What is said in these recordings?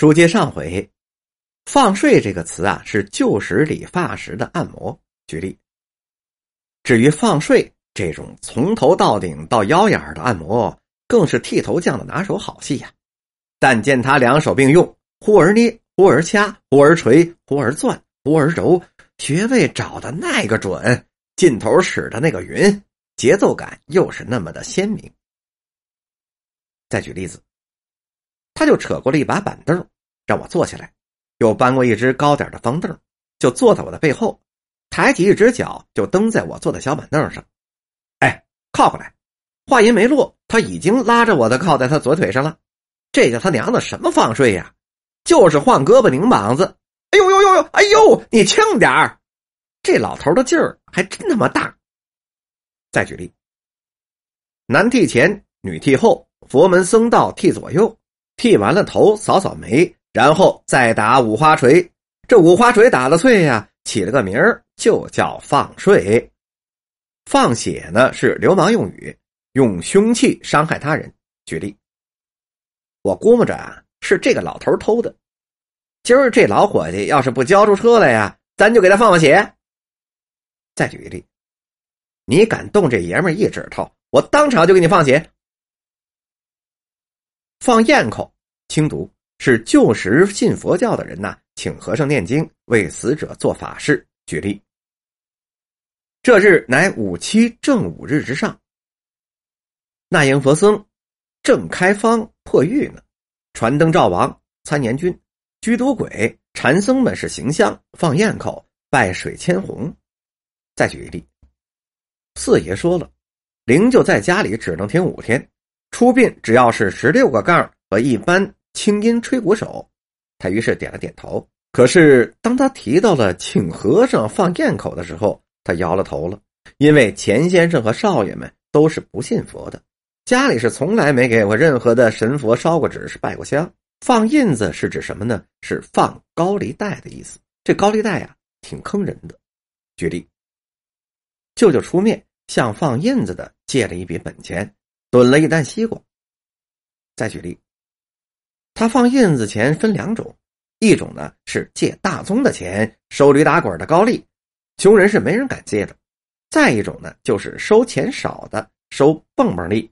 书接上回，放睡这个词啊，是旧时理发时的按摩。举例，至于放睡这种从头到顶到腰眼的按摩，更是剃头匠的拿手好戏呀。但见他两手并用，忽而捏，忽而掐，忽而捶，忽而攥，忽而揉，穴位找的那个准，劲头使的那个匀，节奏感又是那么的鲜明。再举例子。他就扯过了一把板凳，让我坐下来，又搬过一只高点的方凳，就坐在我的背后，抬起一只脚就蹬在我坐的小板凳上。哎，靠过来！话音没落，他已经拉着我的靠在他左腿上了。这叫他娘的什么放睡呀？就是晃胳膊拧膀子。哎呦呦呦呦！哎呦，你轻点儿！这老头的劲儿还真他妈大。再举例，男剃前，女剃后，佛门僧道剃左右。剃完了头，扫扫眉，然后再打五花锤。这五花锤打的碎呀，起了个名儿，就叫放睡。放血呢是流氓用语，用凶器伤害他人。举例，我估摸着啊，是这个老头偷的。今儿这老伙计要是不交出车来呀，咱就给他放放血。再举个例，你敢动这爷们一指头，我当场就给你放血。放焰口，清读是旧时信佛教的人呐，请和尚念经为死者做法事。举例，这日乃五七正五日之上，那英佛僧正开方破狱呢，传灯照王、参年君、居都鬼、禅僧们是行香放焰口拜水千红。再举一例，四爷说了，灵就在家里只能停五天。出殡只要是十六个杠和一般清音吹鼓手，他于是点了点头。可是当他提到了请和尚放焰口的时候，他摇了头了，因为钱先生和少爷们都是不信佛的，家里是从来没给过任何的神佛烧过纸，是拜过香。放印子是指什么呢？是放高利贷的意思。这高利贷呀，挺坑人的。举例，舅舅出面向放印子的借了一笔本钱。囤了一担西瓜。再举例，他放印子钱分两种，一种呢是借大宗的钱收驴打滚的高利，穷人是没人敢借的；再一种呢就是收钱少的收蹦蹦利，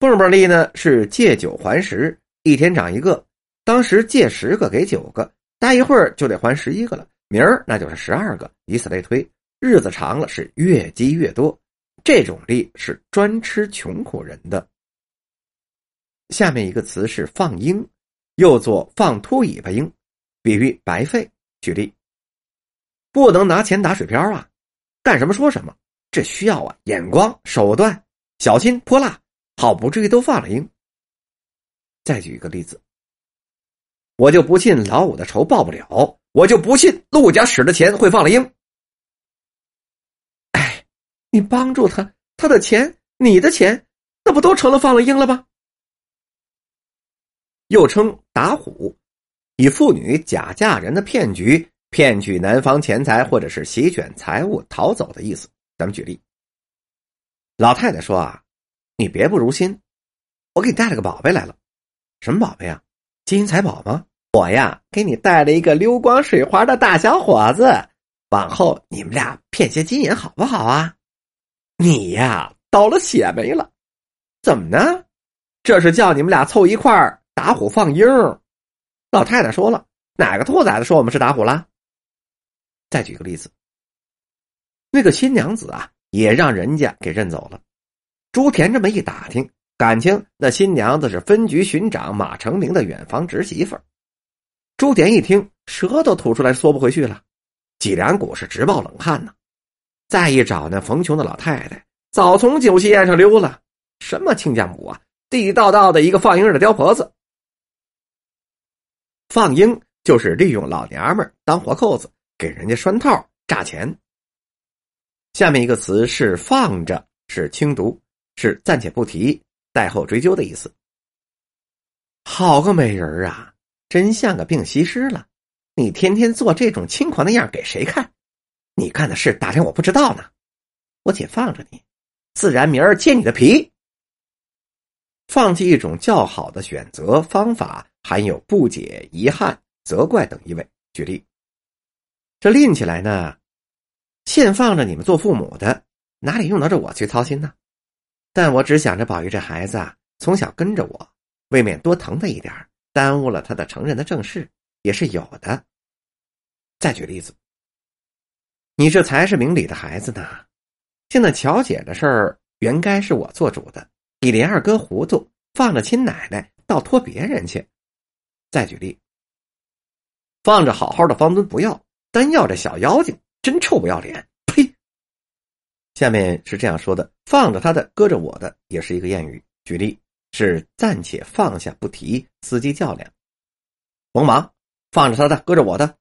蹦蹦利呢是借九还十，一天涨一个。当时借十个给九个，待一会儿就得还十一个了，明儿那就是十二个，以此类推，日子长了是越积越多。这种利是专吃穷苦人的。下面一个词是放鹰，又做放秃尾巴鹰，比喻白费。举例，不能拿钱打水漂啊，干什么说什么，这需要啊眼光、手段、小心、泼辣，好不至于都放了鹰。再举一个例子，我就不信老五的仇报不了，我就不信陆家使的钱会放了鹰。你帮助他，他的钱，你的钱，那不都成了放了鹰了吗？又称打虎，以妇女假嫁人的骗局，骗取男方钱财或者是席卷财物逃走的意思。咱们举例，老太太说啊，你别不如心，我给你带了个宝贝来了，什么宝贝啊？金银财宝吗？我呀，给你带了一个溜光水滑的大小伙子，往后你们俩骗些金银好不好啊？你呀，倒了血霉了，怎么呢？这是叫你们俩凑一块儿打虎放鹰。老太太说了，哪个兔崽子说我们是打虎了？再举个例子，那个新娘子啊，也让人家给认走了。朱田这么一打听，感情那新娘子是分局巡长马成明的远房侄媳妇。朱田一听，舌头吐出来缩不回去了，脊梁骨是直冒冷汗呢。再一找那冯琼的老太太，早从酒席宴上溜了。什么亲家母啊，地地道道的一个放鹰的刁婆子。放鹰就是利用老娘们当活扣子，给人家拴套诈钱。下面一个词是放着，是轻读，是暂且不提，待后追究的意思。好个美人啊，真像个病西施了。你天天做这种轻狂的样给谁看？你干的事打听我不知道呢，我且放着你，自然明儿揭你的皮。放弃一种较好的选择方法含有不解、遗憾、责怪等意味。举例，这拎起来呢，现放着你们做父母的，哪里用得着我去操心呢？但我只想着宝玉这孩子啊，从小跟着我，未免多疼他一点，耽误了他的成人的正事，也是有的。再举例子，你这才是明理的孩子呢，现在乔姐的事儿原该是我做主的，你连二哥糊涂，放着亲奶奶，倒托别人去。再举例，放着好好的方尊不要，单要这小妖精，真臭不要脸！呸下面是这样说的：放着他的，搁着我的，也是一个谚语。举例是暂且放下不提，伺机较量。甭忙，放着他的，搁着我的，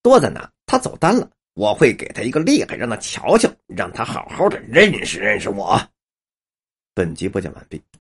多在哪？他走单了，我会给他一个厉害，让他瞧瞧，让他好好的认识认识我。本集播讲完毕。